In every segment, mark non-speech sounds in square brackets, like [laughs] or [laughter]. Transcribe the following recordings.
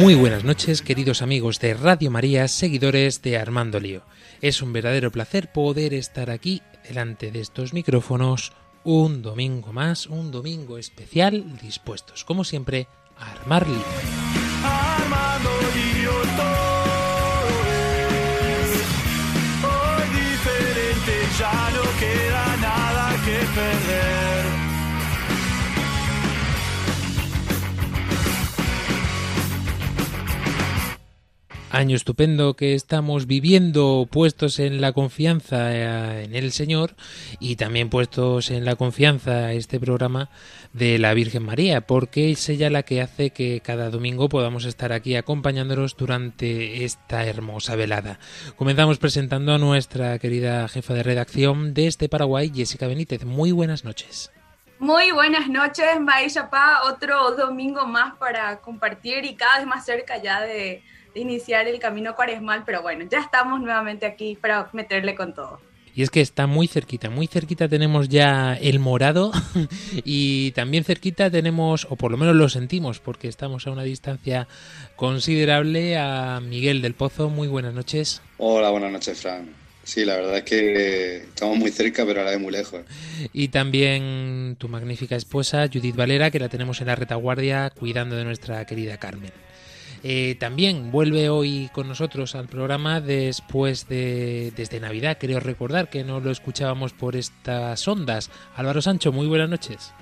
Muy buenas noches, queridos amigos de Radio María, seguidores de Armando Lío. Es un verdadero placer poder estar aquí delante de estos micrófonos un domingo más, un domingo especial, dispuestos, como siempre, a armar lío. Hoy diferente, ya no queda nada que perder. Año estupendo que estamos viviendo puestos en la confianza eh, en el Señor y también puestos en la confianza este programa de la Virgen María, porque es ella la que hace que cada domingo podamos estar aquí acompañándonos durante esta hermosa velada. Comenzamos presentando a nuestra querida jefa de redacción desde Paraguay, Jessica Benítez. Muy buenas noches. Muy buenas noches, Maisha Pa. Otro domingo más para compartir y cada vez más cerca ya de iniciar el camino cuaresmal, pero bueno, ya estamos nuevamente aquí para meterle con todo. Y es que está muy cerquita, muy cerquita tenemos ya el morado [laughs] y también cerquita tenemos, o por lo menos lo sentimos, porque estamos a una distancia considerable, a Miguel del Pozo. Muy buenas noches. Hola, buenas noches, Fran. Sí, la verdad es que estamos muy cerca, pero a la vez muy lejos. Y también tu magnífica esposa, Judith Valera, que la tenemos en la retaguardia cuidando de nuestra querida Carmen. Eh, también vuelve hoy con nosotros al programa después de desde Navidad. Creo recordar que no lo escuchábamos por estas ondas. Álvaro Sancho, muy buenas noches.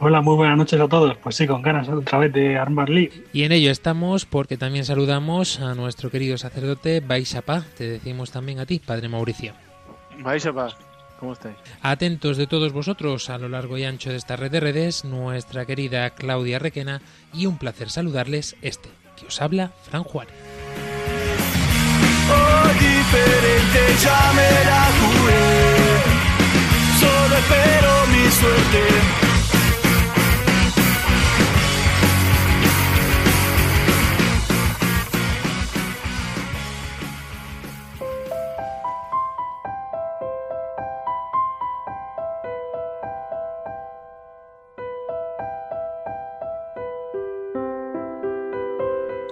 Hola, muy buenas noches a todos. Pues sí, con ganas otra vez de armar Lee. Y en ello estamos porque también saludamos a nuestro querido sacerdote Baisapa. Te decimos también a ti, Padre Mauricio. Baisapa, ¿cómo estáis? Atentos de todos vosotros a lo largo y ancho de esta red de redes, nuestra querida Claudia Requena y un placer saludarles este, que os habla Fran Juárez. Hoy diferente ya me la jugué. Solo espero mi suerte.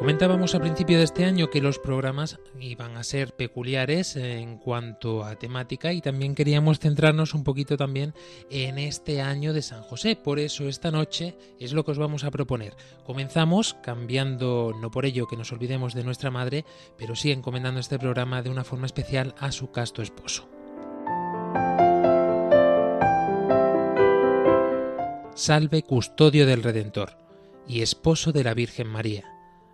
Comentábamos a principio de este año que los programas iban a ser peculiares en cuanto a temática y también queríamos centrarnos un poquito también en este año de San José. Por eso esta noche es lo que os vamos a proponer. Comenzamos cambiando, no por ello que nos olvidemos de nuestra madre, pero sí encomendando este programa de una forma especial a su casto esposo. Salve custodio del Redentor y esposo de la Virgen María.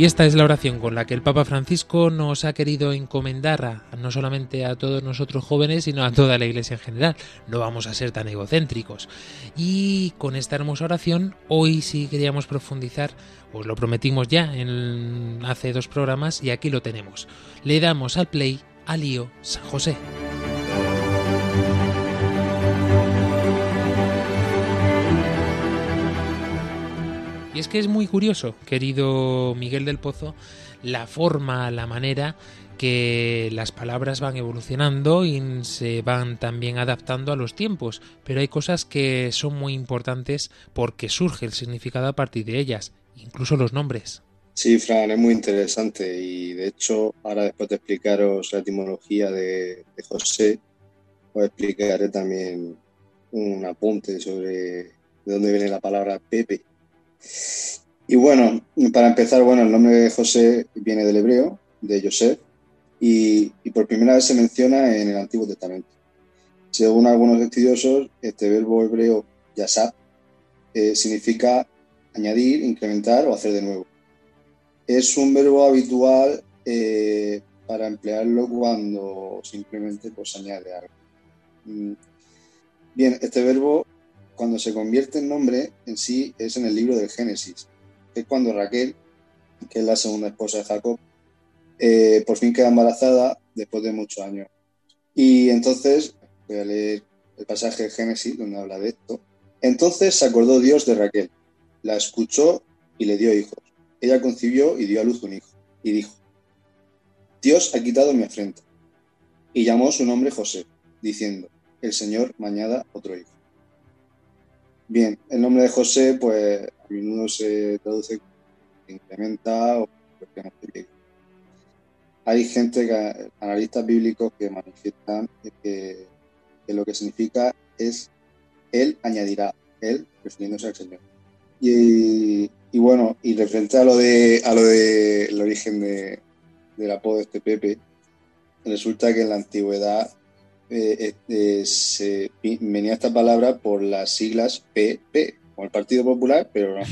Y esta es la oración con la que el Papa Francisco nos ha querido encomendar a, no solamente a todos nosotros jóvenes, sino a toda la Iglesia en general. No vamos a ser tan egocéntricos. Y con esta hermosa oración, hoy sí queríamos profundizar, os lo prometimos ya en hace dos programas y aquí lo tenemos. Le damos al play a Lío San José. Es que es muy curioso, querido Miguel del Pozo, la forma, la manera que las palabras van evolucionando y se van también adaptando a los tiempos, pero hay cosas que son muy importantes porque surge el significado a partir de ellas, incluso los nombres. Sí, Fran, es muy interesante y de hecho ahora después de explicaros la etimología de José, os explicaré también un apunte sobre de dónde viene la palabra Pepe. Y bueno, para empezar, bueno, el nombre de José viene del hebreo, de Joseph, y, por primera vez se menciona en el Antiguo Testamento. Según algunos estudiosos, este verbo hebreo yasab eh, significa añadir, incrementar o hacer de nuevo. Es un verbo habitual eh, para emplearlo cuando simplemente pues, añade algo. Mm. Bien, este verbo cuando se convierte en nombre en sí es en el libro del Génesis, es cuando Raquel, que es la segunda esposa de Jacob, eh, por fin queda embarazada después de muchos años. Y entonces, voy a leer el pasaje de Génesis donde habla de esto. Entonces se acordó Dios de Raquel, la escuchó y le dio hijos. Ella concibió y dio a luz un hijo. Y dijo, Dios ha quitado mi afrenta. Y llamó su nombre José, diciendo, el Señor me añada otro hijo. Bien, el nombre de José, pues a menudo se traduce como incrementa o Hay gente, que, analistas bíblicos, que manifiestan que, que lo que significa es Él añadirá, Él refiriéndose al Señor. Y, y, bueno, y referente a lo de a lo de el origen de, del apodo de este Pepe, resulta que en la antigüedad eh, eh, se venía esta palabra por las siglas PP, como el Partido Popular, pero no.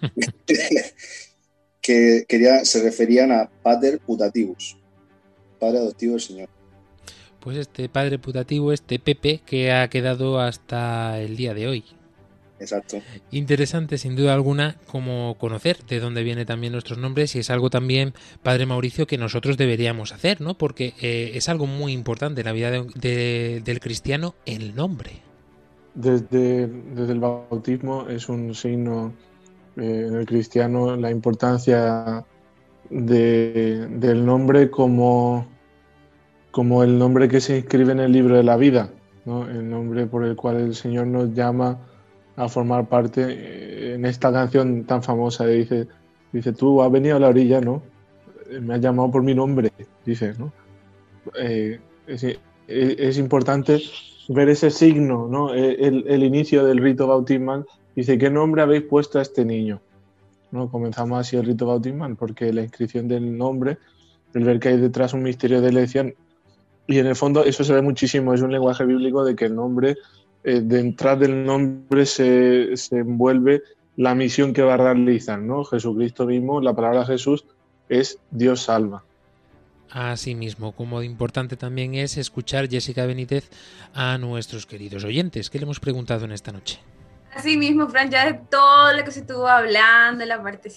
[laughs] que quería, se referían a Pater Putativus, padre adoptivo del Señor. Pues este padre putativo, este Pepe, que ha quedado hasta el día de hoy. Exacto. Interesante, sin duda alguna, como conocer de dónde vienen también nuestros nombres y es algo también, Padre Mauricio, que nosotros deberíamos hacer, ¿no? Porque eh, es algo muy importante en la vida de, de, del cristiano, el nombre. Desde, desde, el bautismo es un signo eh, en el cristiano la importancia de, del nombre como, como el nombre que se inscribe en el libro de la vida, ¿no? el nombre por el cual el Señor nos llama a formar parte eh, en esta canción tan famosa. Dice, dice tú has venido a la orilla, ¿no? Me has llamado por mi nombre, dice, ¿no? Eh, es, importante ver ese signo, ¿no? El, el, inicio del rito bautismal. Dice, ¿qué nombre habéis puesto a este niño? ¿No? Comenzamos así el rito bautismal, porque la inscripción del nombre, el ver que hay detrás un misterio de elección, y en el fondo eso se ve muchísimo, es un lenguaje bíblico de que el nombre eh, detrás del nombre se, se, envuelve la misión que va a realizar, ¿no? Jesucristo mismo, la palabra Jesús es Dios salva. Asimismo, como importante también es escuchar, Jessica Benítez, a nuestros queridos oyentes. ¿Qué le hemos preguntado en esta noche? Asimismo, Fran, ya de todo lo que se estuvo hablando, la parte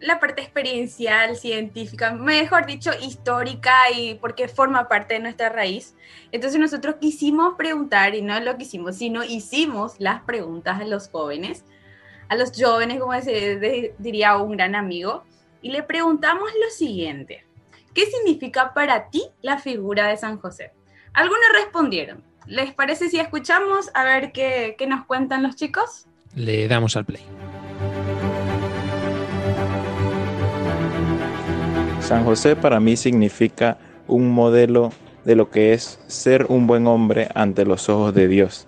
la parte experiencial, científica, mejor dicho, histórica y porque forma parte de nuestra raíz. Entonces nosotros quisimos preguntar, y no lo que hicimos, sino hicimos las preguntas a los jóvenes, a los jóvenes, como diría un gran amigo, y le preguntamos lo siguiente, ¿qué significa para ti la figura de San José? Algunos respondieron, ¿les parece si escuchamos a ver qué, qué nos cuentan los chicos? Le damos al play. San José para mí significa un modelo de lo que es ser un buen hombre ante los ojos de Dios,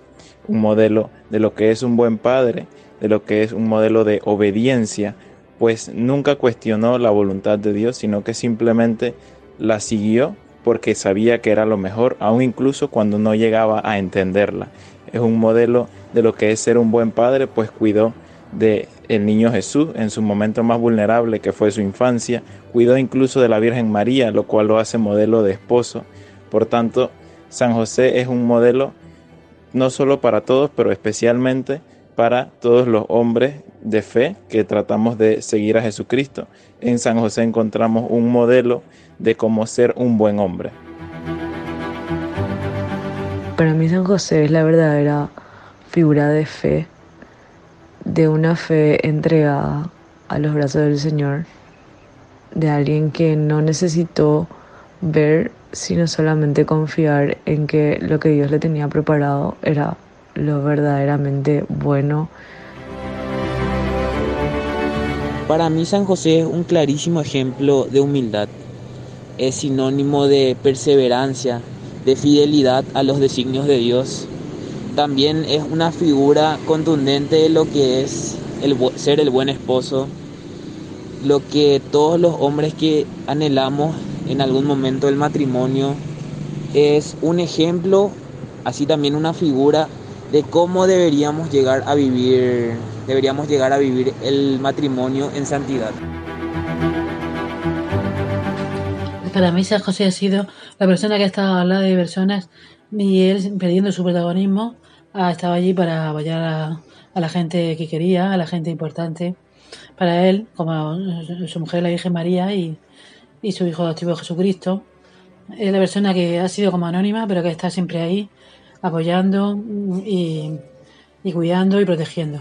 un modelo de lo que es un buen padre, de lo que es un modelo de obediencia, pues nunca cuestionó la voluntad de Dios, sino que simplemente la siguió porque sabía que era lo mejor, aun incluso cuando no llegaba a entenderla. Es un modelo de lo que es ser un buen padre, pues cuidó de el niño Jesús en su momento más vulnerable que fue su infancia, cuidó incluso de la Virgen María, lo cual lo hace modelo de esposo. Por tanto, San José es un modelo no solo para todos, pero especialmente para todos los hombres de fe que tratamos de seguir a Jesucristo. En San José encontramos un modelo de cómo ser un buen hombre. Para mí San José es la verdadera figura de fe de una fe entregada a los brazos del Señor, de alguien que no necesitó ver, sino solamente confiar en que lo que Dios le tenía preparado era lo verdaderamente bueno. Para mí San José es un clarísimo ejemplo de humildad. Es sinónimo de perseverancia, de fidelidad a los designios de Dios. También es una figura contundente de lo que es el, ser el buen esposo, lo que todos los hombres que anhelamos en algún momento del matrimonio es un ejemplo, así también una figura de cómo deberíamos llegar a vivir, deberíamos llegar a vivir el matrimonio en santidad. Para mí San José ha sido la persona que ha estado al lado de personas y él perdiendo su protagonismo ha estado allí para apoyar a, a la gente que quería, a la gente importante. Para él, como su mujer la Virgen María y, y su hijo adoptivo Jesucristo, es la persona que ha sido como anónima, pero que está siempre ahí, apoyando y, y cuidando y protegiendo.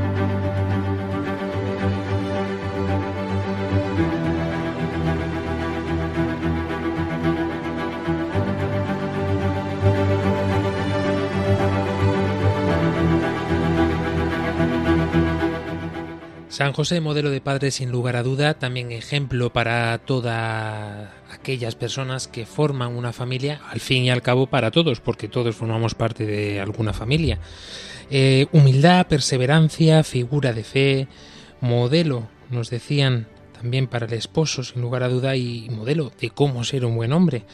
San José, modelo de padre sin lugar a duda, también ejemplo para todas aquellas personas que forman una familia, al fin y al cabo para todos, porque todos formamos parte de alguna familia. Eh, humildad, perseverancia, figura de fe, modelo, nos decían también para el esposo, sin lugar a duda, y modelo de cómo ser un buen hombre.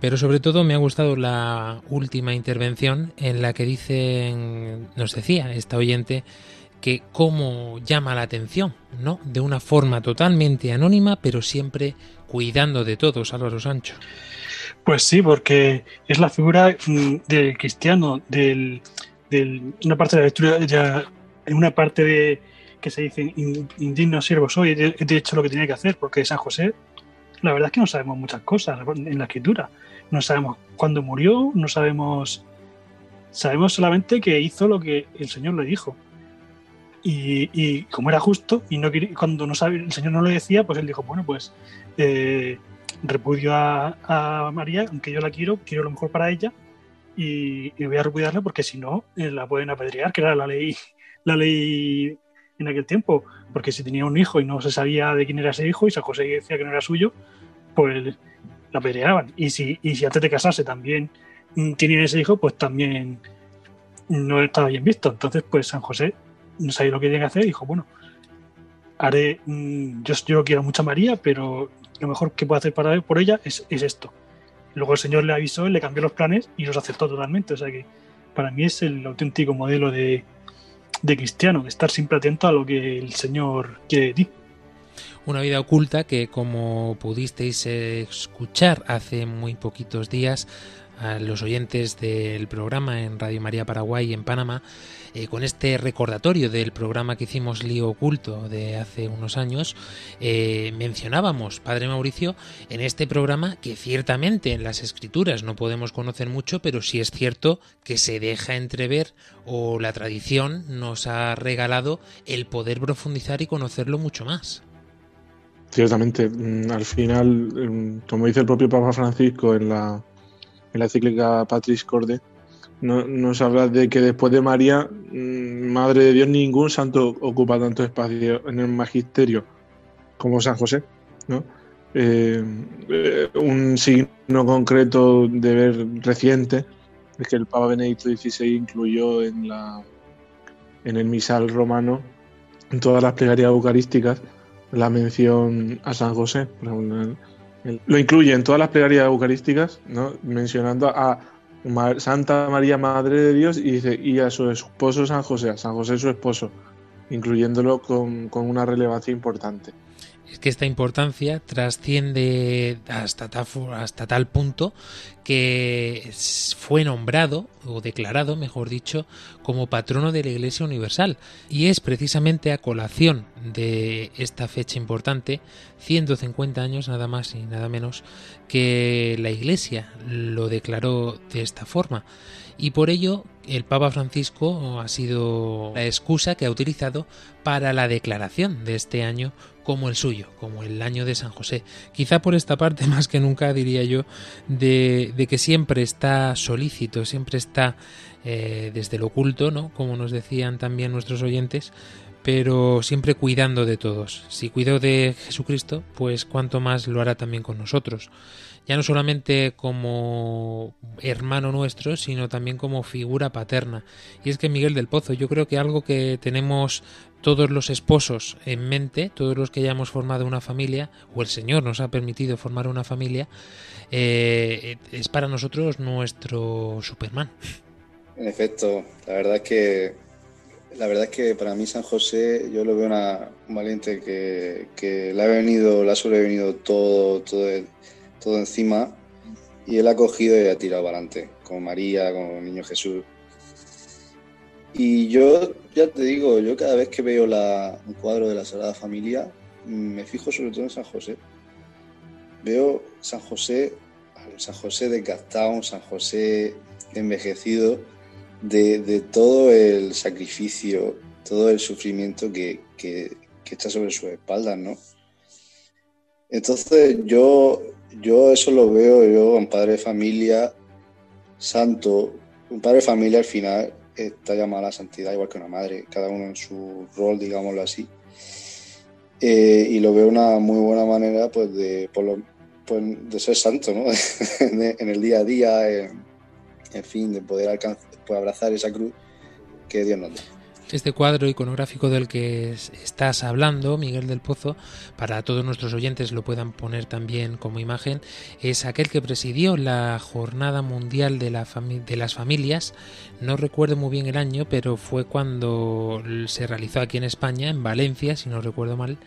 Pero sobre todo me ha gustado la última intervención en la que dicen, nos decía esta oyente, que cómo llama la atención, ¿no? De una forma totalmente anónima, pero siempre cuidando de todos, Álvaro Sancho. Pues sí, porque es la figura mm, del cristiano, del, una parte de la lectura, ya, en una parte de que se dice "In- indigno siervo soy, he hecho lo que tenía que hacer, porque San José, la verdad es que no sabemos muchas cosas en la escritura. No sabemos cuándo murió, no sabemos, sabemos solamente que hizo lo que el Señor le dijo. Y, como era justo, y no cuando el Señor no le decía, pues él dijo, bueno, pues eh, repudio a, María, aunque yo la quiero, quiero lo mejor para ella, y, y voy a repudiarla porque si no, eh, la pueden apedrear, que era la ley, la ley en aquel tiempo, porque si tenía un hijo y no se sabía de quién era ese hijo, y San José decía que no era suyo, pues la apedreaban. Y si, y si antes de casarse también mm, tenían ese hijo, pues también no estaba bien visto. Entonces, pues San José no sabía lo que tenía que hacer y dijo, bueno, haré, mm, yo, yo quiero mucho a María, pero lo mejor que puedo hacer para, por ella es, es esto. Luego el Señor le avisó, le cambió los planes y los aceptó totalmente. O sea que para mí es el auténtico modelo de, de cristiano, de estar siempre atento a lo que el Señor quiere de ti. Una vida oculta que, como pudisteis escuchar hace muy poquitos días, a los oyentes del programa en Radio María Paraguay en Panamá, eh, con este recordatorio del programa que hicimos Lío Oculto de hace unos años, eh, mencionábamos, Padre Mauricio, en este programa que ciertamente en las escrituras no podemos conocer mucho, pero sí es cierto que se deja entrever o la tradición nos ha regalado el poder profundizar y conocerlo mucho más. Ciertamente, mm, al final, mm, como dice el propio Papa Francisco en la, en la encíclica Patris Corde, no- nos habla de que después de María, mm, Madre de Dios, ningún santo ocupa tanto espacio en el magisterio como San José, ¿no? Eh, eh, un signo concreto de ver reciente es que el Papa Benedicto XVI incluyó en la en el misal romano en todas las plegarias eucarísticas la mención a San José. Por ejemplo, lo incluye en todas las plegarias eucarísticas, ¿no? mencionando a Santa María, Madre de Dios, y dice y a su esposo San José, a San José su esposo, incluyéndolo con, con una relevancia importante. Es que esta importancia trasciende hasta tal, punto que fue nombrado o declarado, mejor dicho, como patrono de la Iglesia Universal. Y es precisamente a colación de esta fecha importante, 150 años nada más y nada menos, que la Iglesia lo declaró de esta forma. Y por ello el Papa Francisco ha sido la excusa que ha utilizado para la declaración de este año como el suyo, como el año de San José. Quizá por esta parte [laughs] más que nunca diría yo de, que siempre está solícito, siempre está eh, desde lo oculto, ¿no? Como nos decían también nuestros oyentes, pero siempre cuidando de todos. Si cuidó de Jesucristo, pues cuanto más lo hará también con nosotros. Ya no solamente como hermano nuestro, sino también como figura paterna. Y es que Miguel del Pozo, yo creo que algo que tenemos todos los esposos en mente, todos los que hayamos formado una familia, o el Señor nos ha permitido formar una familia, eh, es para nosotros nuestro Superman. En efecto, la verdad es que la verdad es que para mí San José yo lo veo una, un valiente que, que le ha venido, ha sobrevenido todo, todo, todo encima y él ha cogido y ha tirado para adelante, con María, con niño Jesús. Y yo ya te digo, yo cada vez que veo la- un cuadro de la Sagrada Familia, me fijo sobre todo en San José. Veo San José, San José desgastado, un San José envejecido, de, de todo el sacrificio, todo el sufrimiento que, que- que está sobre sus espaldas, ¿no? Entonces yo, yo eso lo veo yo, un padre de familia santo, un padre de familia al final está llamado a la santidad igual que una madre, cada uno en su rol, digámoslo así. Eh, y lo veo una muy buena manera pues de, por lo- pues, de ser santo, ¿no? [laughs] En el día a día, en, en fin, de poder alcanzar, pues, abrazar esa cruz que Dios nos da. Este cuadro iconográfico del que es- estás hablando, Miguel del Pozo, para todos nuestros oyentes lo puedan poner también como imagen, es aquel que presidió la Jornada Mundial de las Familias. No recuerdo muy bien el año, pero fue cuando se realizó aquí en España, en Valencia, si no recuerdo mal,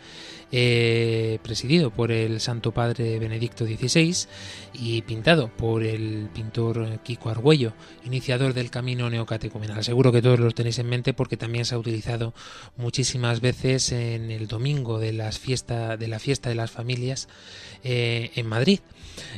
eh, presidido por el Santo Padre Benedicto XVI y pintado por el pintor Kiko Argüello, iniciador del camino neocatecumenal. Seguro que todos los tenéis en mente porque también se ha utilizado muchísimas veces en el domingo de, las fiesta, de la fiesta de las familias eh, en Madrid.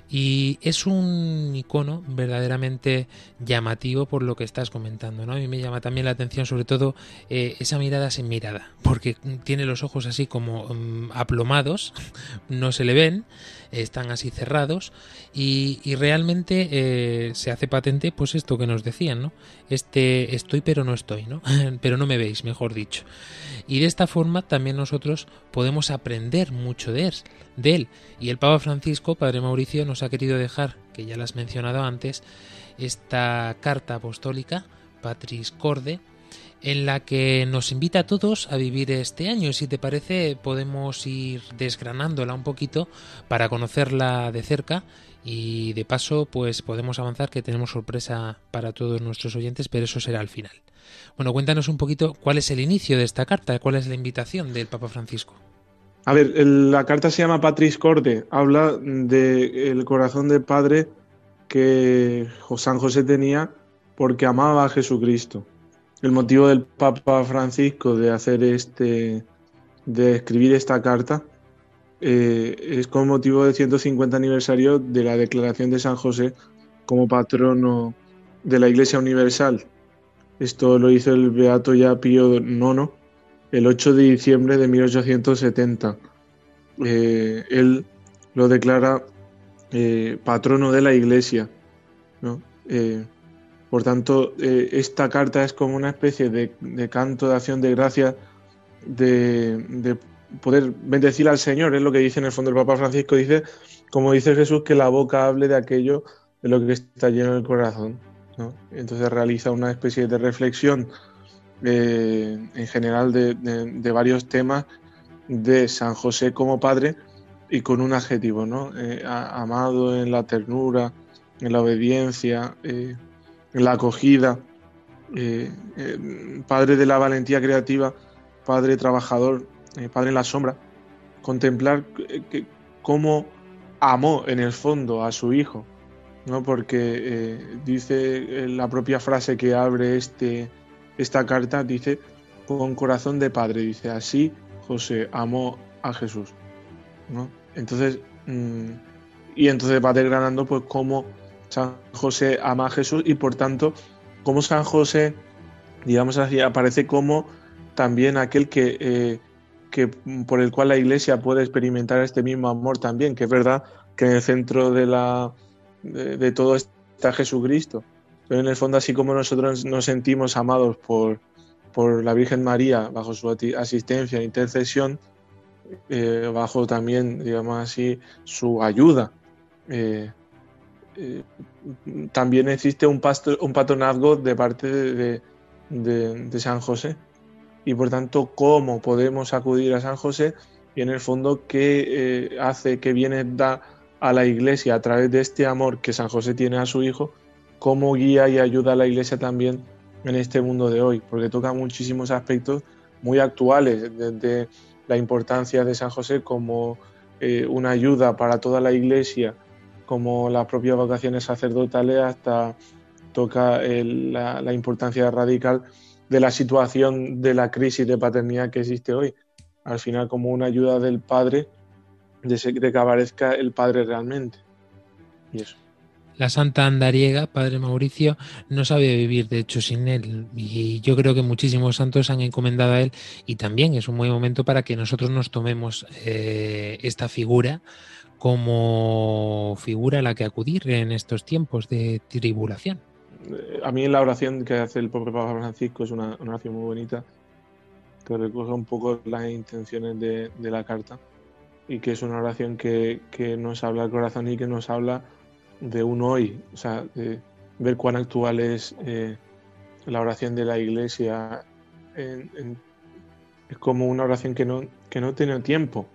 Y es un icono verdaderamente llamativo por lo que estás comentando. ¿no? A mí me llama también la atención sobre todo eh, esa mirada sin mirada, porque tiene los ojos así como mm, aplomados, [laughs] no se le ven, están así cerrados y, y realmente eh, se hace patente pues esto que nos decían, ¿no? Este estoy pero no estoy, ¿no? [laughs] pero no me veis, mejor dicho. Y de esta forma también nosotros podemos aprender mucho de él. Y el Papa Francisco, Padre Mauricio, nos ha querido dejar, que ya lo has mencionado antes, esta carta apostólica, Patris Corde, en la que nos invita a todos a vivir este año. Y si te parece, podemos ir desgranándola un poquito para conocerla de cerca y de paso, pues podemos avanzar que tenemos sorpresa para todos nuestros oyentes, pero eso será al final. Bueno, cuéntanos un poquito cuál es el inicio de esta carta, cuál es la invitación del Papa Francisco. A ver, la carta se llama Patris Corde. Habla del corazón de padre que San José tenía porque amaba a Jesucristo. El motivo del Papa Francisco de hacer este, de escribir esta carta, eh, es con motivo del 150 aniversario de la declaración de San José como patrono de la Iglesia Universal. Esto lo hizo el Beato ya Pío IX el 8 de diciembre de 1870. Eh, él lo declara eh, patrono de la Iglesia. ¿no? Por tanto, eh, esta carta es como una especie de, canto de acción de gracia de, de poder bendecir al Señor, es lo que dice en el fondo el Papa Francisco, dice, como dice Jesús, que la boca hable de aquello de lo que está lleno el corazón. Entonces realiza una especie de reflexión eh, en general de, varios temas de San José como padre y con un adjetivo, ¿no? Eh, amado en la ternura, en la obediencia, en la acogida, eh, eh, padre de la valentía creativa, padre trabajador, eh, padre en la sombra. Contemplar que- cómo amó en el fondo a su hijo, ¿no? Porque dice la propia frase que abre este, esta carta, dice con corazón de padre, dice así José amó a Jesús, ¿no? Entonces, mm, y entonces va desgranando pues cómo San José ama a Jesús y por tanto cómo San José, digamos así, aparece como también aquel que, eh, que por el cual la Iglesia puede experimentar este mismo amor también, que es verdad que en el centro de la de, todo está Jesucristo, pero en el fondo así como nosotros nos sentimos amados por, por la Virgen María bajo su asistencia e intercesión, eh, bajo también, digamos así, su ayuda. eh, eh, también existe un, patronazgo de parte de, San José. Y por tanto, ¿cómo podemos acudir a San José? Y en el fondo, ¿qué eh, hace, qué viene da a la iglesia a través de este amor que San José tiene a su hijo? ¿Cómo guía y ayuda a la iglesia también en este mundo de hoy? Porque toca muchísimos aspectos muy actuales, desde la importancia de San José como eh, una ayuda para toda la iglesia, como las propias vocaciones sacerdotales, hasta toca el- la, la importancia radical de la situación de la crisis de paternidad que existe hoy. Al final, como una ayuda del padre, de, se- de que aparezca el padre realmente. Y eso. La santa andariega, Padre Mauricio, no sabe vivir de hecho sin él y yo creo que muchísimos santos han encomendado a él y también es un buen momento para que nosotros nos tomemos eh, esta figura como figura a la que acudir en estos tiempos de tribulación. Eh, A mí la oración que hace el propio Papa Francisco es una, oración muy bonita, que recoge un poco las intenciones de, la carta y que es una oración que, nos habla al corazón y que nos habla de un hoy, o sea, ver cuán actual es eh, la oración de la Iglesia es como una oración que no, que no tiene tiempo,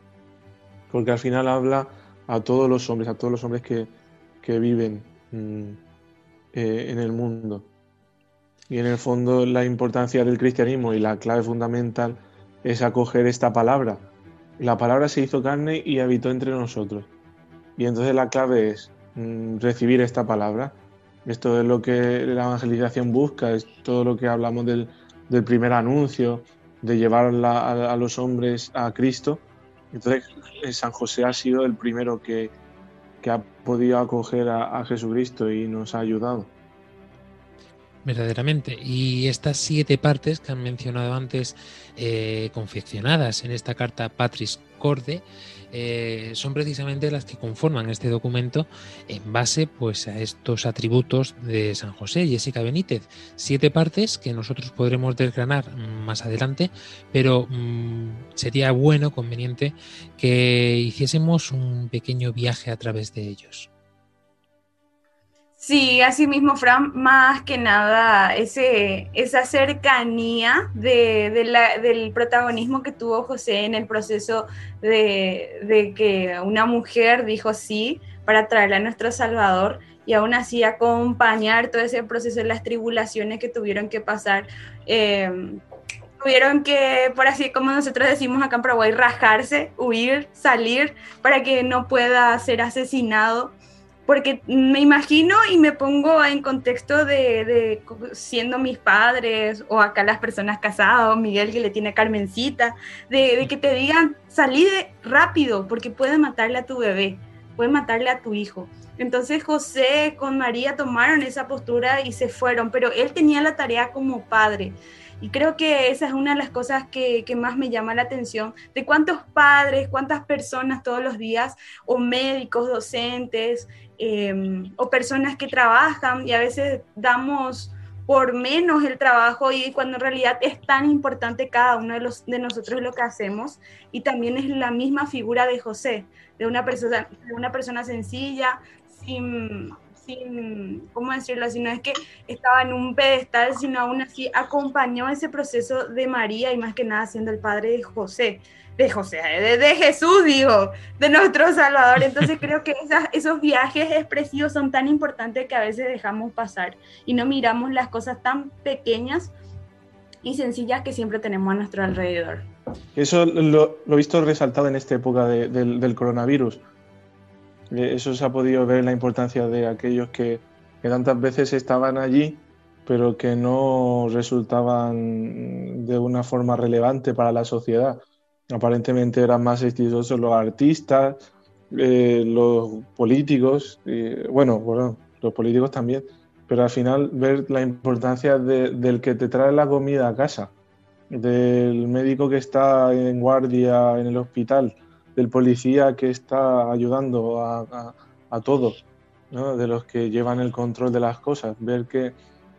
porque al final habla a todos los hombres, a todos los hombres que, que viven mm, eh, en el mundo. Y en el fondo la importancia del cristianismo y la clave fundamental es acoger esta palabra. La palabra se hizo carne y habitó entre nosotros. Y entonces la clave es mm, recibir esta palabra. Esto es lo que la evangelización busca, es todo lo que hablamos del, del primer anuncio, de llevar a los hombres a Cristo. Entonces eh, San José ha sido el primero que, que ha podido acoger a, a Jesucristo y nos ha ayudado. Verdaderamente. Y estas siete partes que han mencionado antes, eh, confeccionadas en esta carta Patris Corde, eh, son precisamente las que conforman este documento en base pues, a estos atributos de San José, Jessica Benítez. Siete partes que nosotros podremos desgranar más adelante, pero mm, sería bueno, conveniente, que hiciésemos un pequeño viaje a través de ellos. Sí, así mismo, Fran, más que nada, ese, esa cercanía de, de la- del protagonismo que tuvo José en el proceso de, de que una mujer dijo sí para traerle a nuestro Salvador y aún así acompañar todo ese proceso de las tribulaciones que tuvieron que pasar. eh, tuvieron que, por así como nosotros decimos acá en Paraguay, rajarse, huir, salir para que no pueda ser asesinado porque me imagino y me pongo en contexto de, de siendo mis padres o acá las personas casadas Miguel que le tiene a Carmencita, de, de que te digan salí de rápido porque puede matarle a tu bebé, puede matarle a tu hijo. Entonces José con María tomaron esa postura y se fueron, pero él tenía la tarea como padre. Y creo que esa es una de las cosas que, que más me llama la atención, de cuántos padres, cuántas personas todos los días, o médicos, docentes, eh, o personas que trabajan y a veces damos por menos el trabajo y cuando en realidad es tan importante cada uno de, los, de nosotros lo que hacemos y también es la misma figura de José, de una persona, de una persona sencilla, sin, sin, ¿cómo decirlo? así? no es que estaba en un pedestal, sino aún así acompañó ese proceso de María y más que nada siendo el padre de José, de José, de, de Jesús, digo, de nuestro Salvador. Entonces [laughs] creo que esas- esos viajes expresivos son tan importantes que a veces dejamos pasar y no miramos las cosas tan pequeñas y sencillas que siempre tenemos a nuestro alrededor. Eso lo, lo he visto resaltado en esta época de- del, del coronavirus. Eh, Eso se ha podido ver la importancia de aquellos que, que tantas veces estaban allí, pero que no resultaban de una forma relevante para la sociedad. Aparentemente eran más exitosos los artistas, eh, los políticos, eh, bueno, bueno, los políticos también, pero al final ver la importancia de- del que te trae la comida a casa, del médico que está en guardia en el hospital, del policía que está ayudando a, todos, de los que llevan el control de las cosas, ver que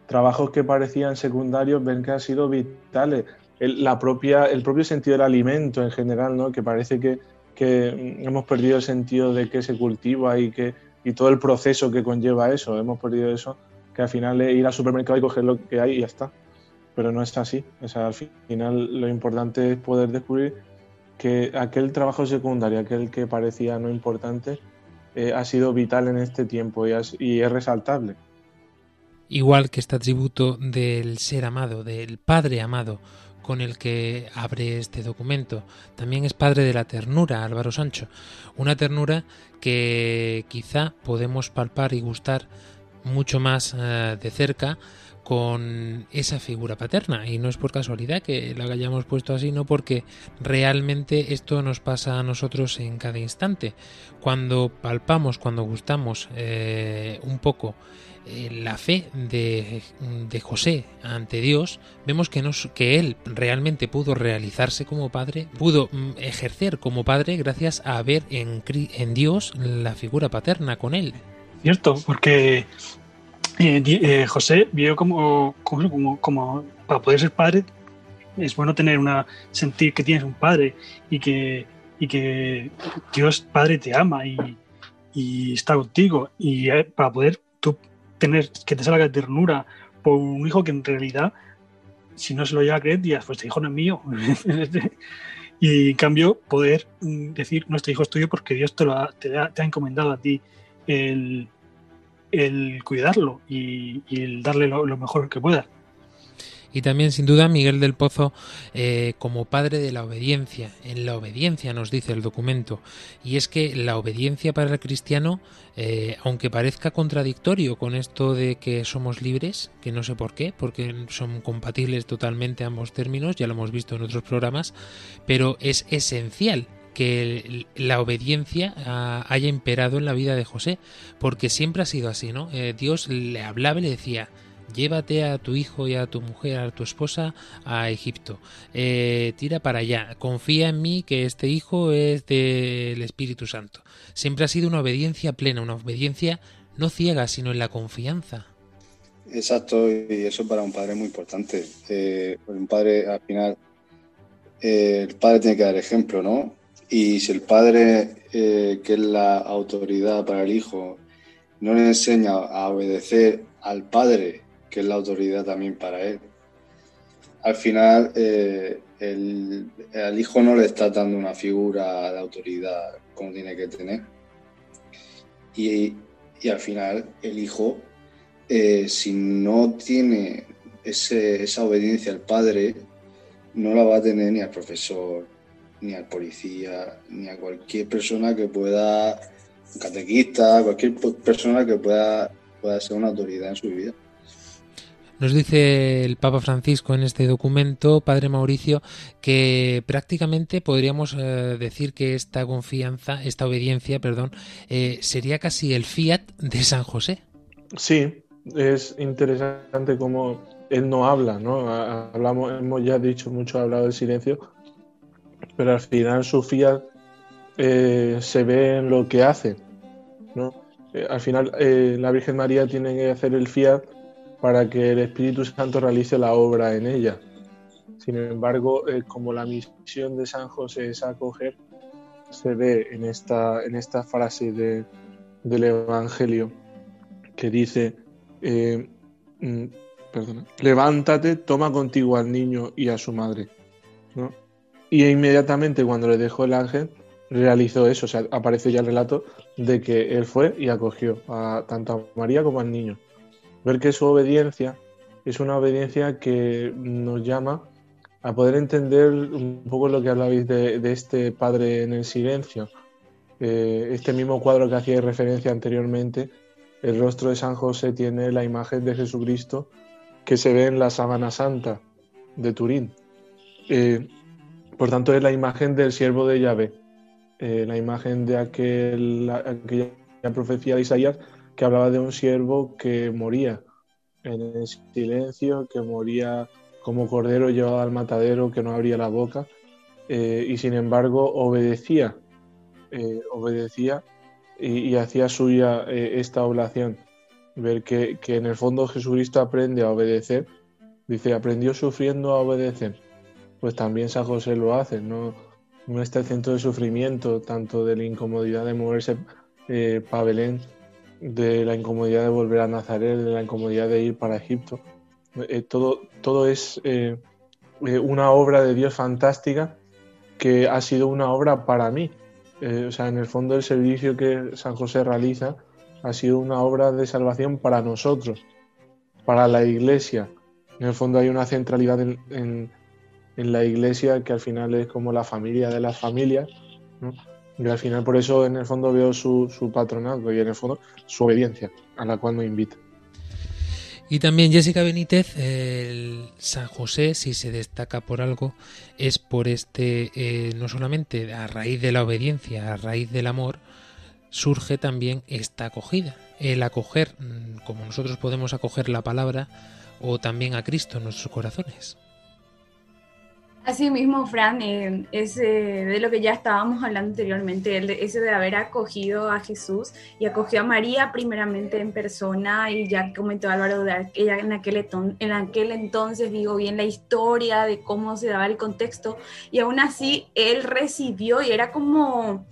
trabajos que parecían secundarios, ven que han sido vitales, el, la propia, el propio sentido del alimento en general, ¿no? que parece que, que hemos perdido el sentido de que se cultiva y, que, y todo el proceso que conlleva eso, hemos perdido eso, que al final es ir al supermercado y coger lo que hay y ya está. Pero no es así. O sea, al final lo importante es poder descubrir que aquel trabajo secundario, aquel que parecía no importante, eh, ha sido vital en este tiempo y, has- y es resaltable. Igual que este atributo del ser amado, del Padre amado, con el que abre este documento. También es padre de la ternura, Álvaro Sancho. Una ternura que quizá podemos palpar y gustar mucho más eh, de cerca con esa figura paterna. Y no es por casualidad que la hayamos puesto así, no porque realmente esto nos pasa a nosotros en cada instante. Cuando palpamos, cuando gustamos eh, un poco eh, la fe de, de José ante Dios, vemos que, nos, que él realmente pudo realizarse como padre, pudo mm, ejercer como padre gracias a ver en, en Dios la figura paterna con él. Cierto, porque eh, eh, José vio como, como, como, para poder ser padre es bueno tener una sentir que tienes un padre y que, y que Dios Padre te ama y, está contigo y para poder tener que te salga ternura por un hijo que en realidad si no se lo llega a creer, dirías, pues este hijo no es mío. [laughs] y en cambio, poder mm, decir, no, este hijo es tuyo porque Dios te, lo ha, te, ha, encomendado a ti el, el cuidarlo y, el darle lo, lo mejor que pueda. Y también, sin duda, Miguel del Pozo eh, como padre de la obediencia. En la obediencia nos dice el documento. Y es que la obediencia para el cristiano, eh, aunque parezca contradictorio con esto de que somos libres, que no sé por qué, porque son compatibles totalmente ambos términos, ya lo hemos visto en otros programas, pero es esencial que la obediencia ah, haya imperado en la vida de José, porque siempre ha sido así, ¿no? Eh, Dios le hablaba y le decía, llévate a tu hijo y a tu mujer, a tu esposa a Egipto. Eh, tira para allá. Confía en mí que este hijo es del Espíritu Santo. Siempre ha sido una obediencia plena, una obediencia no ciega, sino en la confianza. Exacto, y eso para un padre es muy importante. Eh, un padre, al final, eh, el padre tiene que dar ejemplo, ¿no? Y si el padre, que es la autoridad para el hijo, no le enseña a obedecer al padre que es la autoridad también para él. Al final, eh, el, al hijo no le está dando una figura de autoridad como tiene que tener. Y, y al final, el hijo, eh, si no tiene ese, esa obediencia al padre, no la va a tener ni al profesor, ni al policía, ni a cualquier persona que pueda, un catequista, cualquier persona que pueda, pueda ser una autoridad en su vida. Nos dice el Papa Francisco en este documento, Padre Mauricio, que prácticamente podríamos eh, decir que esta confianza, esta obediencia, perdón, eh, sería casi el fiat de San José. Sí, es interesante cómo él no habla, ¿no? Hablamos, hemos ya dicho mucho, ha hablado del silencio, pero al final su fiat eh, se ve en lo que hace, ¿no? Al final la Virgen María tiene que hacer el fiat para que el Espíritu Santo realice la obra en ella. Sin embargo, eh, como la misión de San José es acoger, se ve en esta, en esta frase de, del Evangelio que dice, eh, mm, levántate, toma contigo al niño y a su madre. Y inmediatamente cuando le dejó el ángel, realizó eso, o sea, aparece ya el relato de que él fue y acogió a, tanto a María como al niño ver que su obediencia es una obediencia que nos llama a poder entender un poco lo que hablabais de, este padre en el silencio. Eh, este mismo cuadro que hacía referencia anteriormente, el rostro de San José tiene la imagen de Jesucristo que se ve en la Sábana Santa de Turín. Eh, por tanto, es la imagen del siervo de Yahvé, eh, la imagen de aquel, aquella profecía de Isaías que hablaba de un siervo que moría en el silencio, que moría como cordero llevado al matadero, que no abría la boca, eh, y sin embargo obedecía, eh, obedecía y, hacía suya eh, esta oblación. Ver que, que en el fondo Jesucristo aprende a obedecer, dice, aprendió sufriendo a obedecer. Pues también San José lo hace, no, no está exento de sufrimiento, tanto de la incomodidad de moverse eh, para Belén, de la incomodidad de volver a Nazaret, de la incomodidad de ir para Egipto. Eh, todo, todo es eh, eh, una obra de Dios fantástica que ha sido una obra para mí. O sea, en el fondo el servicio que San José realiza ha sido una obra de salvación para nosotros, para la iglesia. En el fondo hay una centralidad en, en, la iglesia que al final es como la familia de las familias. Y al final por eso en el fondo veo su, su patronazgo y en el fondo su obediencia a la cual me invita. Y también Jessica Benítez, el San José, si se destaca por algo, es por este, eh, no solamente a raíz de la obediencia, a raíz del amor, surge también esta acogida. El acoger, mm, como nosotros podemos acoger la palabra, o también a Cristo en nuestros corazones. Así mismo, Fran, eh, eh, de lo que ya estábamos hablando anteriormente, el de, ese de haber acogido a Jesús y acogió a María primeramente en persona y ya comentó Álvaro de ella en aquel, en aquel entonces, digo bien la historia de cómo se daba el contexto y aún así él recibió y era como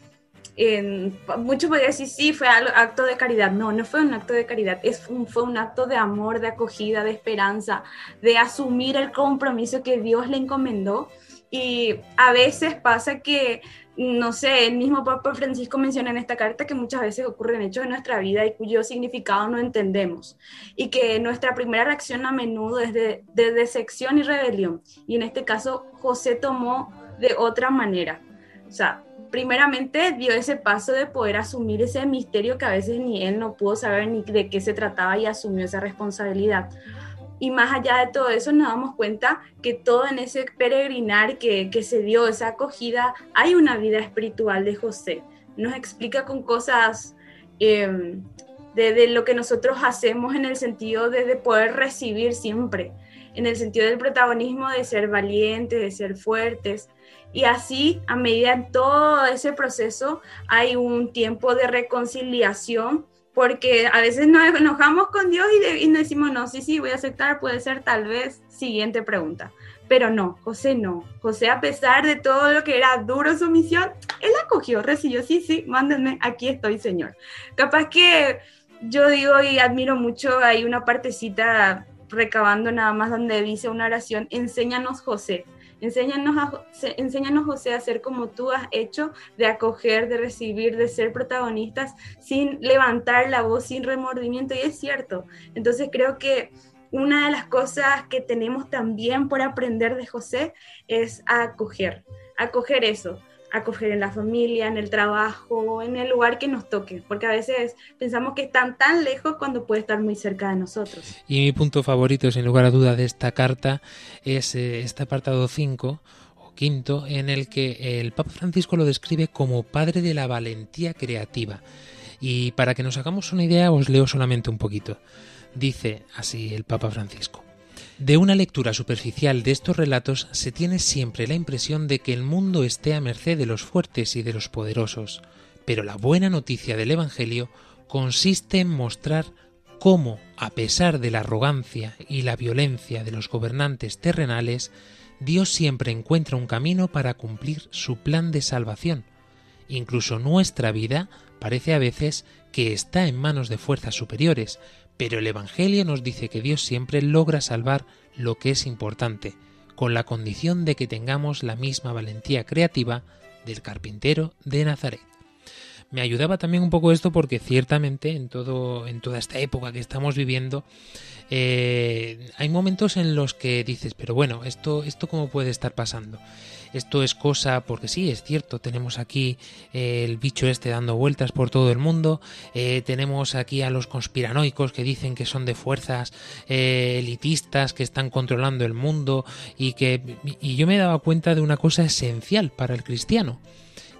en- mucho podría decir, sí, fue acto de caridad. No, no fue un acto de caridad, es un- fue un acto de amor, de acogida, de esperanza, de asumir el compromiso que Dios le encomendó. Y a veces pasa que, no sé, el mismo Papa Francisco menciona en esta carta que muchas veces ocurren hechos en nuestra vida y cuyo significado no entendemos. Y que nuestra primera reacción a menudo es de, de decepción y rebelión. Y en este caso, José tomó de otra manera. O sea, primeramente dio ese paso de poder asumir ese misterio que a veces ni él no pudo saber ni de qué se trataba y asumió esa responsabilidad. Y más allá de todo eso, nos damos cuenta que todo en ese peregrinar que, que se dio, esa acogida, hay una vida espiritual de José. Nos explica con cosas eh, de, lo que nosotros hacemos en el sentido de, de poder recibir siempre, en el sentido del protagonismo de ser valientes, de ser fuertes. Y así, a medida en todo ese proceso, hay un tiempo de reconciliación, porque a veces nos enojamos con Dios y, de- y decimos, no, sí, sí, voy a aceptar, puede ser tal vez, siguiente pregunta. Pero no, José no. José, a pesar de todo lo que era duro su misión, él acogió, recibió, sí, sí, mándenme, aquí estoy, Señor. Capaz que yo digo y admiro mucho, hay una partecita recabando nada más donde dice una oración, enséñanos José, enséñanos, enséñanos José a ser como tú has hecho, de acoger, de recibir, de ser protagonistas sin levantar la voz, sin remordimiento, y es cierto. Entonces creo que una de las cosas que tenemos también por aprender de José es acoger, acoger eso, acoger en la familia, en el trabajo, en el lugar que nos toque, porque a veces pensamos que están tan lejos cuando puede estar muy cerca de nosotros. Y mi punto favorito, sin lugar a duda, de esta carta es eh, este apartado 5 o quinto, en el que el Papa Francisco lo describe como padre de la valentía creativa. Y para que nos hagamos una idea, os leo solamente un poquito. Dice así el Papa Francisco. De una lectura superficial de estos relatos se tiene siempre la impresión de que el mundo esté a merced de los fuertes y de los poderosos, pero la buena noticia del Evangelio consiste en mostrar cómo, a pesar de la arrogancia y la violencia de los gobernantes terrenales, Dios siempre encuentra un camino para cumplir su plan de salvación. Incluso nuestra vida parece a veces que está en manos de fuerzas superiores, pero el Evangelio nos dice que Dios siempre logra salvar lo que es importante, con la condición de que tengamos la misma valentía creativa del carpintero de Nazaret. Me ayudaba también un poco esto porque ciertamente en todo en toda esta época que estamos viviendo eh, hay momentos en los que dices pero bueno esto esto cómo puede estar pasando esto es cosa porque sí es cierto tenemos aquí eh, el bicho este dando vueltas por todo el mundo eh, tenemos aquí a los conspiranoicos que dicen que son de fuerzas eh, elitistas que están controlando el mundo y que y yo me daba cuenta de una cosa esencial para el cristiano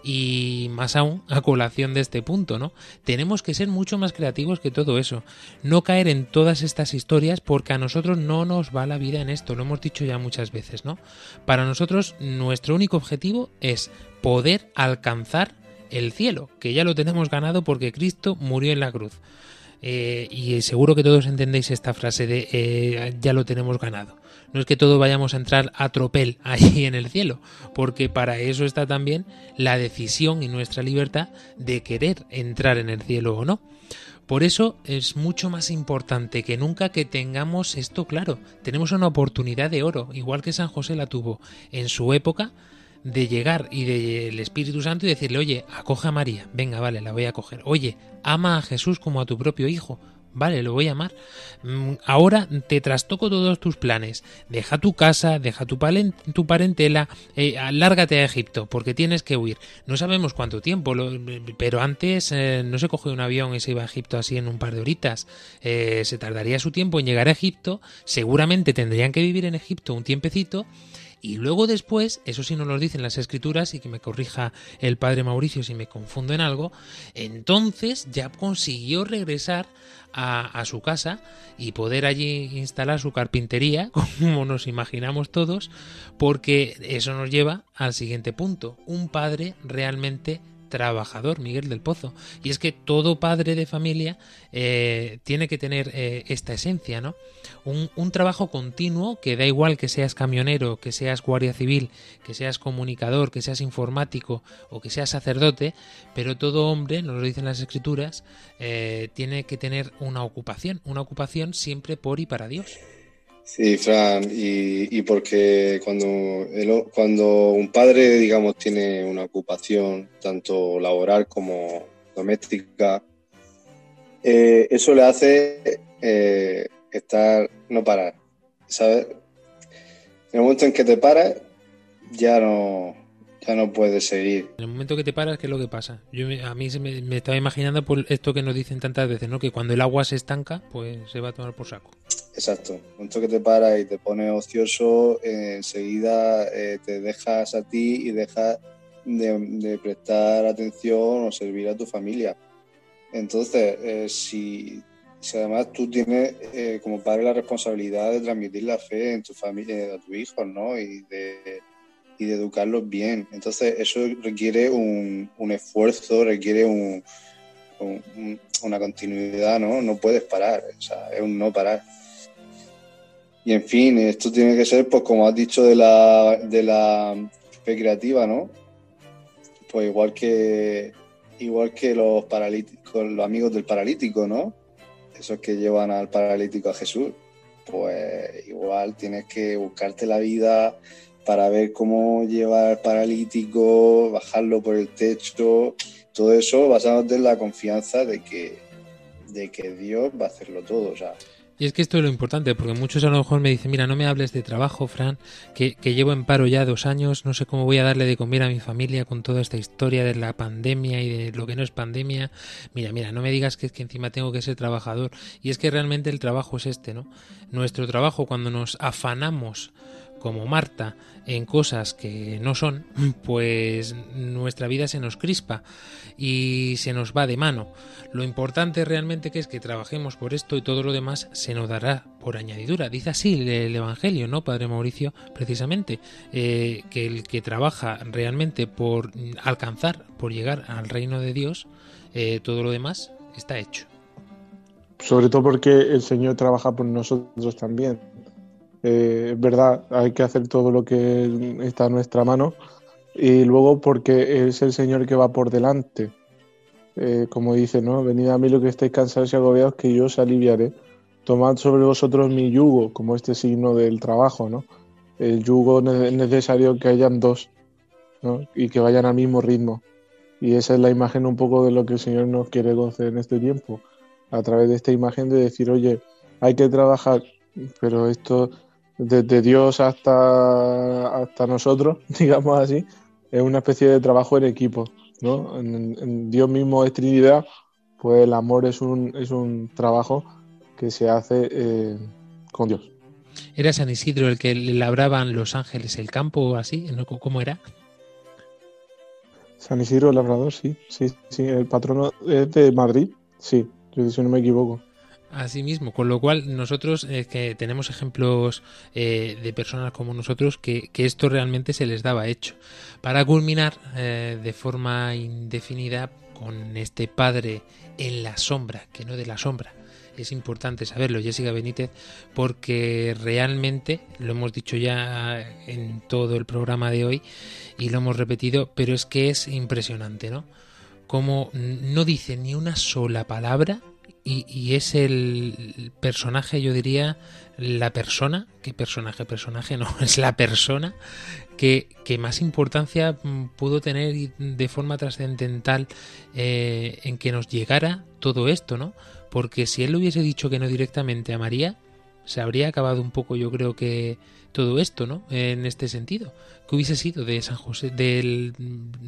y más aún a colación de este punto, ¿no? Tenemos que ser mucho más creativos que todo eso, no caer en todas estas historias porque a nosotros no nos va la vida en esto, lo hemos dicho ya muchas veces, ¿no? Para nosotros nuestro único objetivo es poder alcanzar el cielo, que ya lo tenemos ganado porque Cristo murió en la cruz. Eh, y seguro que todos entendéis esta frase de eh, ya lo tenemos ganado. No es que todos vayamos a entrar a tropel [laughs] ahí en el cielo, porque para eso está también la decisión y nuestra libertad de querer entrar en el cielo o no. Por eso es mucho más importante que nunca que tengamos esto claro. Tenemos una oportunidad de oro, igual que San José la tuvo en su época, de llegar y del Espíritu Santo y decirle, oye, acoge a María, venga, vale, la voy a coger. Oye, ama a Jesús como a tu propio hijo, vale, lo voy a amar. Mm, Ahora te trastoco todos tus planes. Deja tu casa, deja tu, tu parentela, eh, lárgate a Egipto, porque tienes que huir. No sabemos cuánto tiempo, lo- pero antes eh, no se cogió un avión y se iba a Egipto así en un par de horitas. Eh, se tardaría su tiempo en llegar a Egipto, seguramente tendrían que vivir en Egipto un tiempecito. Y luego después, eso sí nos lo dicen las escrituras y que me corrija el padre Mauricio si me confundo en algo, entonces ya consiguió regresar a, a su casa y poder allí instalar su carpintería, [laughs] como nos imaginamos todos, porque eso nos lleva al siguiente punto, un padre realmente trabajador, Miguel del Pozo. Y es que todo padre de familia eh, tiene que tener eh, esta esencia, ¿no? Un, trabajo continuo que da igual que seas camionero, que seas guardia civil, que seas comunicador, que seas informático o que seas sacerdote, pero todo hombre, nos lo dicen las escrituras, eh, tiene que tener una ocupación, una ocupación siempre por y para Dios. Sí, Fran, y, porque cuando, el, cuando un padre, digamos, tiene una ocupación tanto laboral como doméstica, eh, eso le hace eh, estar, no parar, ¿sabes? En el momento en que te paras, ya no, ya no puedes seguir. En el momento que te paras, ¿qué es lo que pasa? Yo a mí se me, me estaba imaginando por esto que nos dicen tantas veces, ¿no? Que cuando el agua se estanca, pues se va a tomar por saco. Exacto. En el momento que te paras y te pones ocioso, eh, enseguida eh, te dejas a ti y dejas de, de prestar atención o servir a tu familia. Entonces, eh, si, si además tú tienes eh, como padre la responsabilidad de transmitir la fe en tu familia, a tus hijos, ¿no? Y de, y de educarlos bien. Entonces, eso requiere un, un esfuerzo, requiere un, un- un- una continuidad, ¿no? No puedes parar, o sea, es un no parar. Y en fin, esto tiene que ser, pues como has dicho, de la, de la fe creativa, ¿no? Pues igual que, igual que los paralíticos, los amigos del paralítico, ¿no? Esos que llevan al paralítico a Jesús. Pues igual tienes que buscarte la vida para ver cómo llevar al paralítico, bajarlo por el techo, todo eso basándote en la confianza de que, de que Dios va a hacerlo todo. O Y es que esto es lo importante, porque muchos a lo mejor me dicen, mira, no me hables de trabajo, Fran, que, que llevo en paro ya dos años, no sé cómo voy a darle de comer a mi familia con toda esta historia de la pandemia y de lo que no es pandemia. Mira, mira, no me digas que es que encima tengo que ser trabajador. Y es que realmente el trabajo es este, ¿no? Nuestro trabajo cuando nos afanamos como Marta en cosas que no son, pues nuestra vida se nos crispa y se nos va de mano. Lo importante realmente que es que trabajemos por esto y todo lo demás se nos dará por añadidura. Dice así el, el Evangelio, ¿no, Padre Mauricio? Precisamente, eh, que el que trabaja realmente por alcanzar, por llegar al reino de Dios, eh, todo lo demás está hecho. Sobre todo porque el Señor trabaja por nosotros también. Eh, es verdad, hay que hacer todo lo que está a nuestra mano y luego porque es el Señor que va por delante. Eh, como dice, ¿no? Venid a mí lo que estáis cansados y agobiados, que yo os aliviaré. Tomad sobre vosotros mi yugo, como este signo del trabajo, ¿no? El yugo es necesario que hayan dos. Y que vayan al mismo ritmo. Y esa es la imagen un poco de lo que el Señor nos quiere conceder en este tiempo a través de esta imagen de decir, oye, hay que trabajar, pero esto desde Dios hasta, hasta nosotros, [laughs] digamos así, es una especie de trabajo en equipo, ¿no? En, en Dios mismo es Trinidad, pues el amor es un, es un trabajo que se hace eh, con Dios. ¿Era San Isidro el que le labraban los ángeles el campo o así? ¿Cómo era? San Isidro Labrador, sí, sí, sí, el patrono es de Madrid, sí, yo- si no me equivoco. Así mismo, con lo cual nosotros eh, que tenemos ejemplos eh, de personas como nosotros que, que esto realmente se les daba hecho. Para culminar eh, de forma indefinida con este padre en la sombra, que no de la sombra. Es importante saberlo, Jessica Benítez, porque realmente, lo hemos dicho ya en todo el programa de hoy y lo hemos repetido, pero es que es impresionante, ¿no? Como no dice ni una sola palabra y, y es el personaje, yo diría, la persona, ¿qué personaje? Personaje no, [laughs] es la persona que, que más importancia mm, pudo tener de forma trascendental eh, en que nos llegara todo esto, ¿no? Porque si él le hubiese dicho que no directamente a María, se habría acabado un poco, yo creo que todo esto, ¿no? En este sentido. ¿Qué hubiese sido de San José, de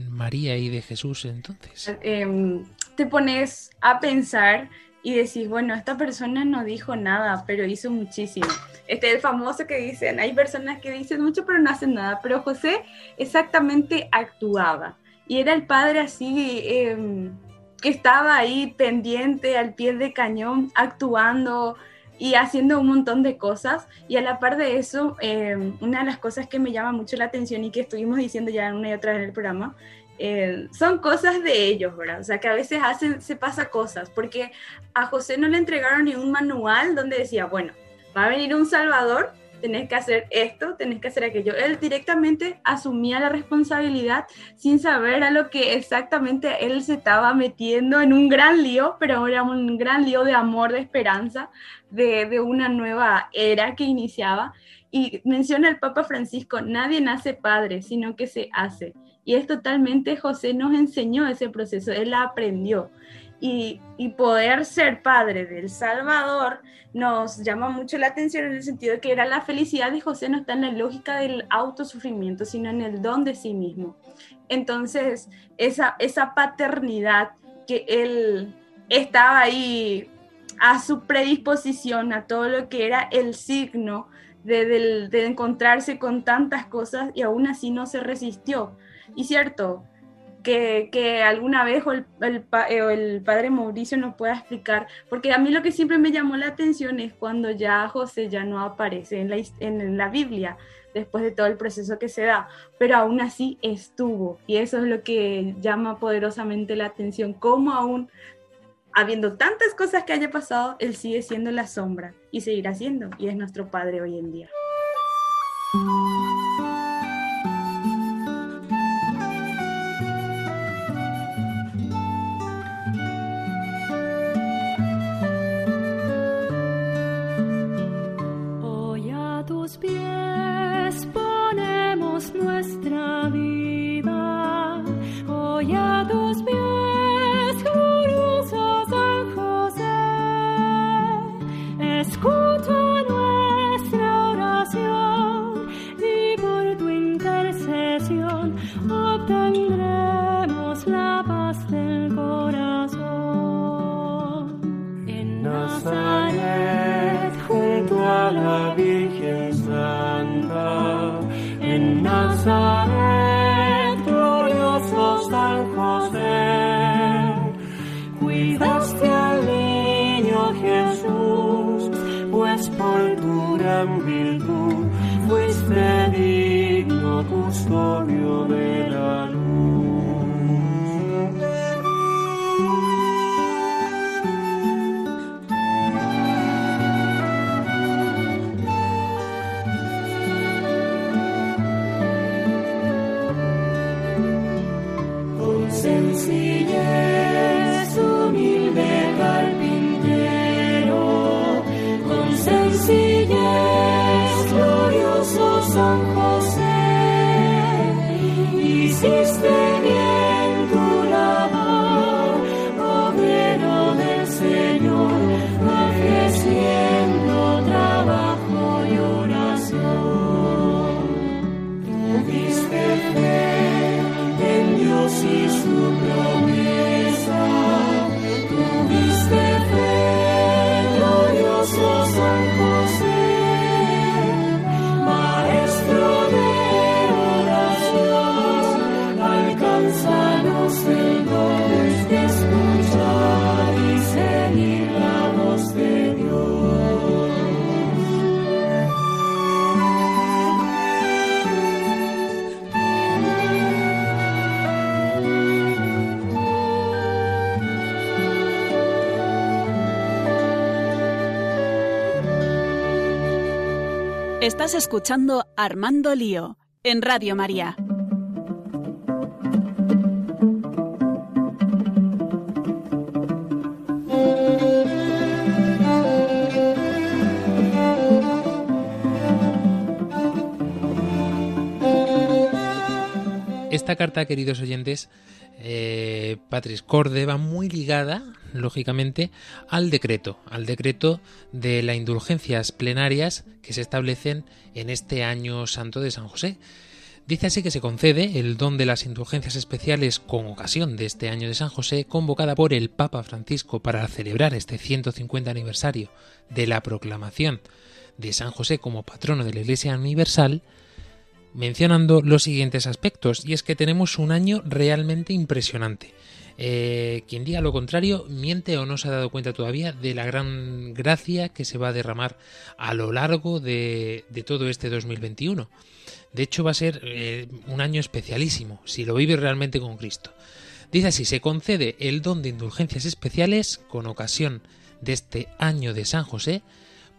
María y de Jesús entonces? Em, te pones a pensar y decís, bueno, esta persona no dijo nada, pero hizo muchísimo. Este es el famoso que dicen, hay personas que dicen mucho pero no hacen nada, pero José exactamente actuaba. Y era el padre así, em, que estaba ahí pendiente, al pie de cañón, actuando y haciendo un montón de cosas. Y a la par de eso, em, una de las cosas que me llama mucho la atención y que estuvimos diciendo ya una y otra vez en el programa, eh, son cosas de ellos, ¿verdad? O sea, que a veces hacen, se pasa cosas, porque a José no le entregaron ni un manual donde decía, bueno, va a venir un Salvador, tenés que hacer esto, tenés que hacer aquello. Él directamente asumía la responsabilidad sin saber a lo que exactamente él se estaba metiendo en un gran lío, pero era un gran lío de amor, de esperanza, de, de una nueva era que iniciaba. Y menciona el Papa Francisco, nadie nace padre, sino que se hace. Y es totalmente, José nos enseñó ese proceso, él aprendió. Y, poder ser padre del Salvador nos llama mucho la atención en el sentido de que era la felicidad de José no está en la lógica del autosufrimiento, sino en el don de sí mismo. Entonces, esa, esa paternidad que él estaba ahí a su predisposición, a todo lo que era el signo de, de encontrarse con tantas cosas y aún así no se resistió. Y cierto, que, que, alguna vez o el, el, el, padre Mauricio nos pueda explicar, porque a mí lo que siempre me llamó la atención es cuando ya José ya no aparece en la, en la Biblia, después de todo el proceso que se da, pero aún así estuvo, y eso es lo que llama poderosamente la atención, cómo aún habiendo tantas cosas que haya pasado, él sigue siendo la sombra y seguirá siendo, y es nuestro padre hoy en día. Jesús, pues por tu gran virtud fuiste digno custodio de la sencillez, Estás escuchando Armando Lío en Radio María. Esta carta, queridos oyentes, eh, Patris Corde va muy ligada, lógicamente, al decreto, al decreto de las indulgencias plenarias que se establecen en este año santo de San José. Dice así que se concede el don de las indulgencias especiales con ocasión de este año de San José, convocada por el Papa Francisco para celebrar este 150 aniversario de la proclamación de San José como patrono de la Iglesia Universal, mencionando los siguientes aspectos, y es que tenemos un año realmente impresionante. Eh, quien diga lo contrario miente o no se ha dado cuenta todavía de la gran gracia que se va a derramar a lo largo de, de todo este 2021. De hecho, va a ser eh, un año especialísimo, si lo vive realmente con Cristo. Dice así, se concede el don de indulgencias especiales con ocasión de este año de San José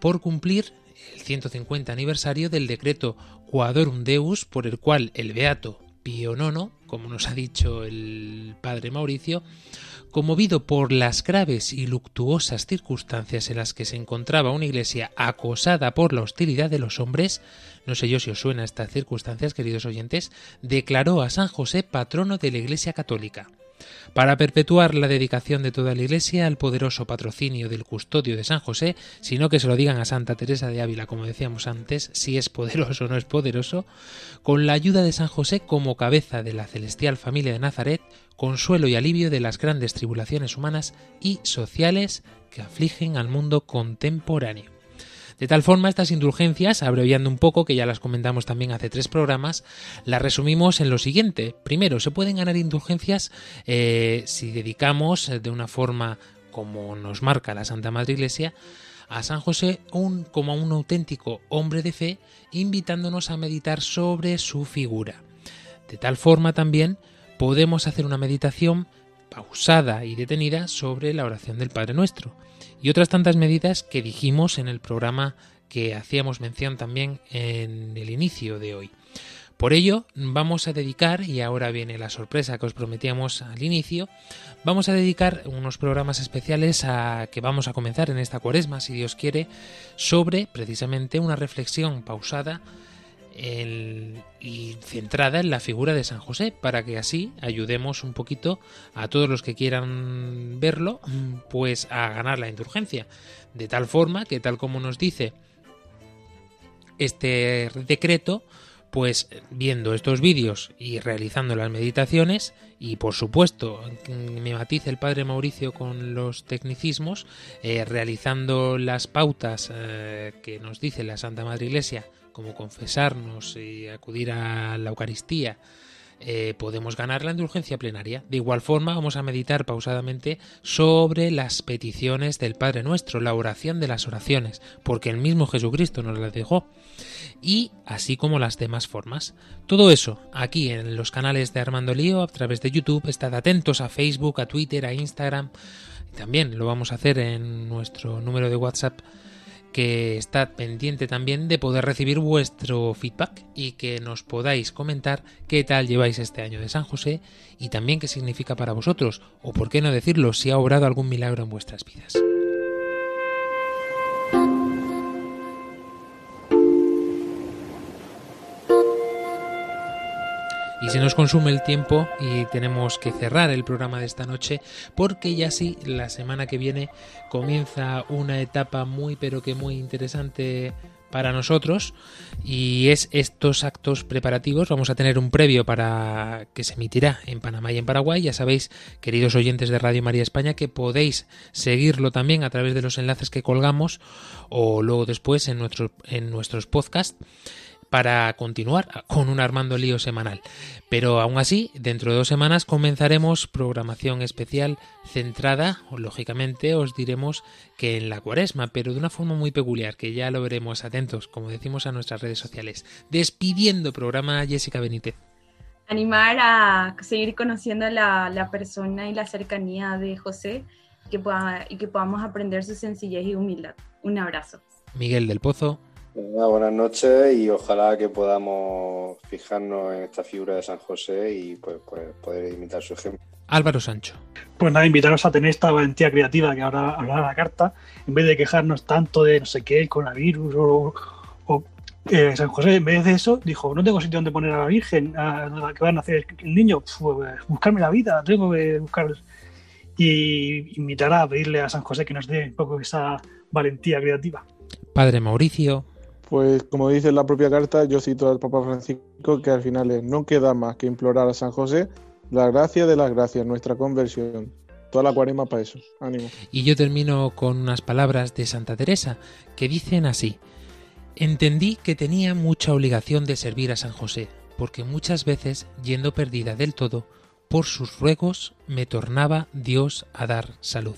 por cumplir el 150 aniversario del decreto Quadorum Deus por el cual el Beato Pío IX, como nos ha dicho el padre Mauricio, conmovido por las graves y luctuosas circunstancias en las que se encontraba una iglesia acosada por la hostilidad de los hombres, no sé yo si os suena estas circunstancias, queridos oyentes, declaró a San José patrono de la Iglesia Católica. Para perpetuar la dedicación de toda la Iglesia al poderoso patrocinio del custodio de San José, sino que se lo digan a Santa Teresa de Ávila, como decíamos antes, si es poderoso o no es poderoso, con la ayuda de San José como cabeza de la celestial familia de Nazaret, consuelo y alivio de las grandes tribulaciones humanas y sociales que afligen al mundo contemporáneo. De tal forma, estas indulgencias, abreviando un poco, que ya las comentamos también hace tres programas, las resumimos en lo siguiente. Primero, se pueden ganar indulgencias eh, si dedicamos de una forma como nos marca la Santa Madre Iglesia a San José un, como un auténtico hombre de fe, invitándonos a meditar sobre su figura. De tal forma también podemos hacer una meditación pausada y detenida sobre la oración del Padre Nuestro y otras tantas medidas que dijimos en el programa que hacíamos mención también en el inicio de hoy. Por ello, vamos a dedicar, y ahora viene la sorpresa que os prometíamos al inicio, vamos a dedicar unos programas especiales a que vamos a comenzar en esta cuaresma, si Dios quiere, sobre precisamente una reflexión pausada y centrada en la figura de San José, para que así ayudemos un poquito a todos los que quieran verlo, pues a ganar la indulgencia. De tal forma que, tal como nos dice este decreto, pues viendo estos vídeos y realizando las meditaciones y por supuesto me matice el padre Mauricio con los tecnicismos eh, realizando las pautas eh, que nos dice la Santa Madre Iglesia como confesarnos y acudir a la Eucaristía, eh, podemos ganar la indulgencia plenaria. De igual forma, vamos a meditar pausadamente sobre las peticiones del Padre Nuestro, la oración de las oraciones, porque el mismo Jesucristo nos las dejó. Y así como las demás formas. Todo eso aquí en los canales de Armando Lío a través de YouTube. Estad atentos a Facebook, a Twitter, a Instagram. También lo vamos a hacer en nuestro número de WhatsApp que está pendiente también de poder recibir vuestro feedback y que nos podáis comentar qué tal lleváis este año de San José y también qué significa para vosotros, o por qué no decirlo, si ha obrado algún milagro en vuestras vidas. Y se nos consume el tiempo y tenemos que cerrar el programa de esta noche porque ya sí, la semana que viene comienza una etapa muy pero que muy interesante para nosotros y es estos actos preparativos. Vamos a tener un previo para que se emitirá en Panamá y en Paraguay. Ya sabéis, queridos oyentes de Radio María España, que podéis seguirlo también a través de los enlaces que colgamos o luego después en, nuestro, en nuestros podcasts para continuar con un Armando Lío semanal. Pero aún así, dentro de dos semanas comenzaremos programación especial centrada, lógicamente os diremos que en la cuaresma, pero de una forma muy peculiar, que ya lo veremos atentos, como decimos a nuestras redes sociales. Despidiendo programa Jessica Benítez. Animar a seguir conociendo la, la persona y la cercanía de José que pueda, y que podamos aprender su sencillez y humildad. Un abrazo. Miguel del Pozo. Buenas noches y ojalá que podamos fijarnos en esta figura de San José y pues, pues, poder imitar su ejemplo. Álvaro Sancho. Pues nada, invitaros a tener esta valentía creativa que ahora hablará la carta, en vez de quejarnos tanto de no sé qué, el coronavirus o, o eh, San José, en vez de eso, dijo, no tengo sitio donde poner a la Virgen, a, que van a hacer el niño, pues, buscarme la vida, tengo que buscar... Y invitará a pedirle a San José que nos dé un poco esa valentía creativa. Padre Mauricio. Pues como dice la propia carta, yo cito al Papa Francisco que al final es, no queda más que implorar a San José la gracia de las gracias, nuestra conversión. Toda la cuarema para eso. Ánimo. Y yo termino con unas palabras de Santa Teresa que dicen así. Entendí que tenía mucha obligación de servir a San José, porque muchas veces, yendo perdida del todo, por sus ruegos me tornaba Dios a dar salud.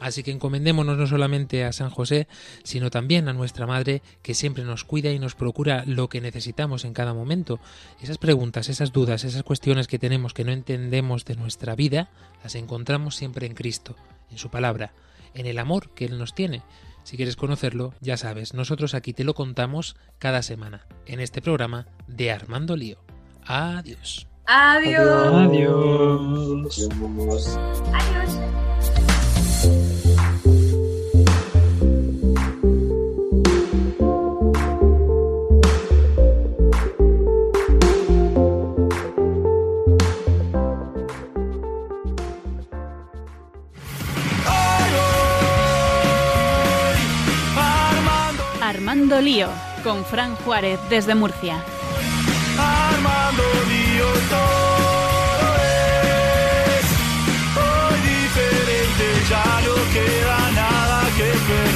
Así que encomendémonos no solamente a San José, sino también a nuestra Madre, que siempre nos cuida y nos procura lo que necesitamos en cada momento. Esas preguntas, esas dudas, esas cuestiones que tenemos que no entendemos de nuestra vida, las encontramos siempre en Cristo, en su palabra, en el amor que Él nos tiene. Si quieres conocerlo, ya sabes, nosotros aquí te lo contamos cada semana, en este programa de Armando Lío. Adiós. Adiós. Adiós. Adiós. Armando Lío, con Fran Juárez desde Murcia. Armando Lío todo es, hoy diferente ya no queda nada que ver.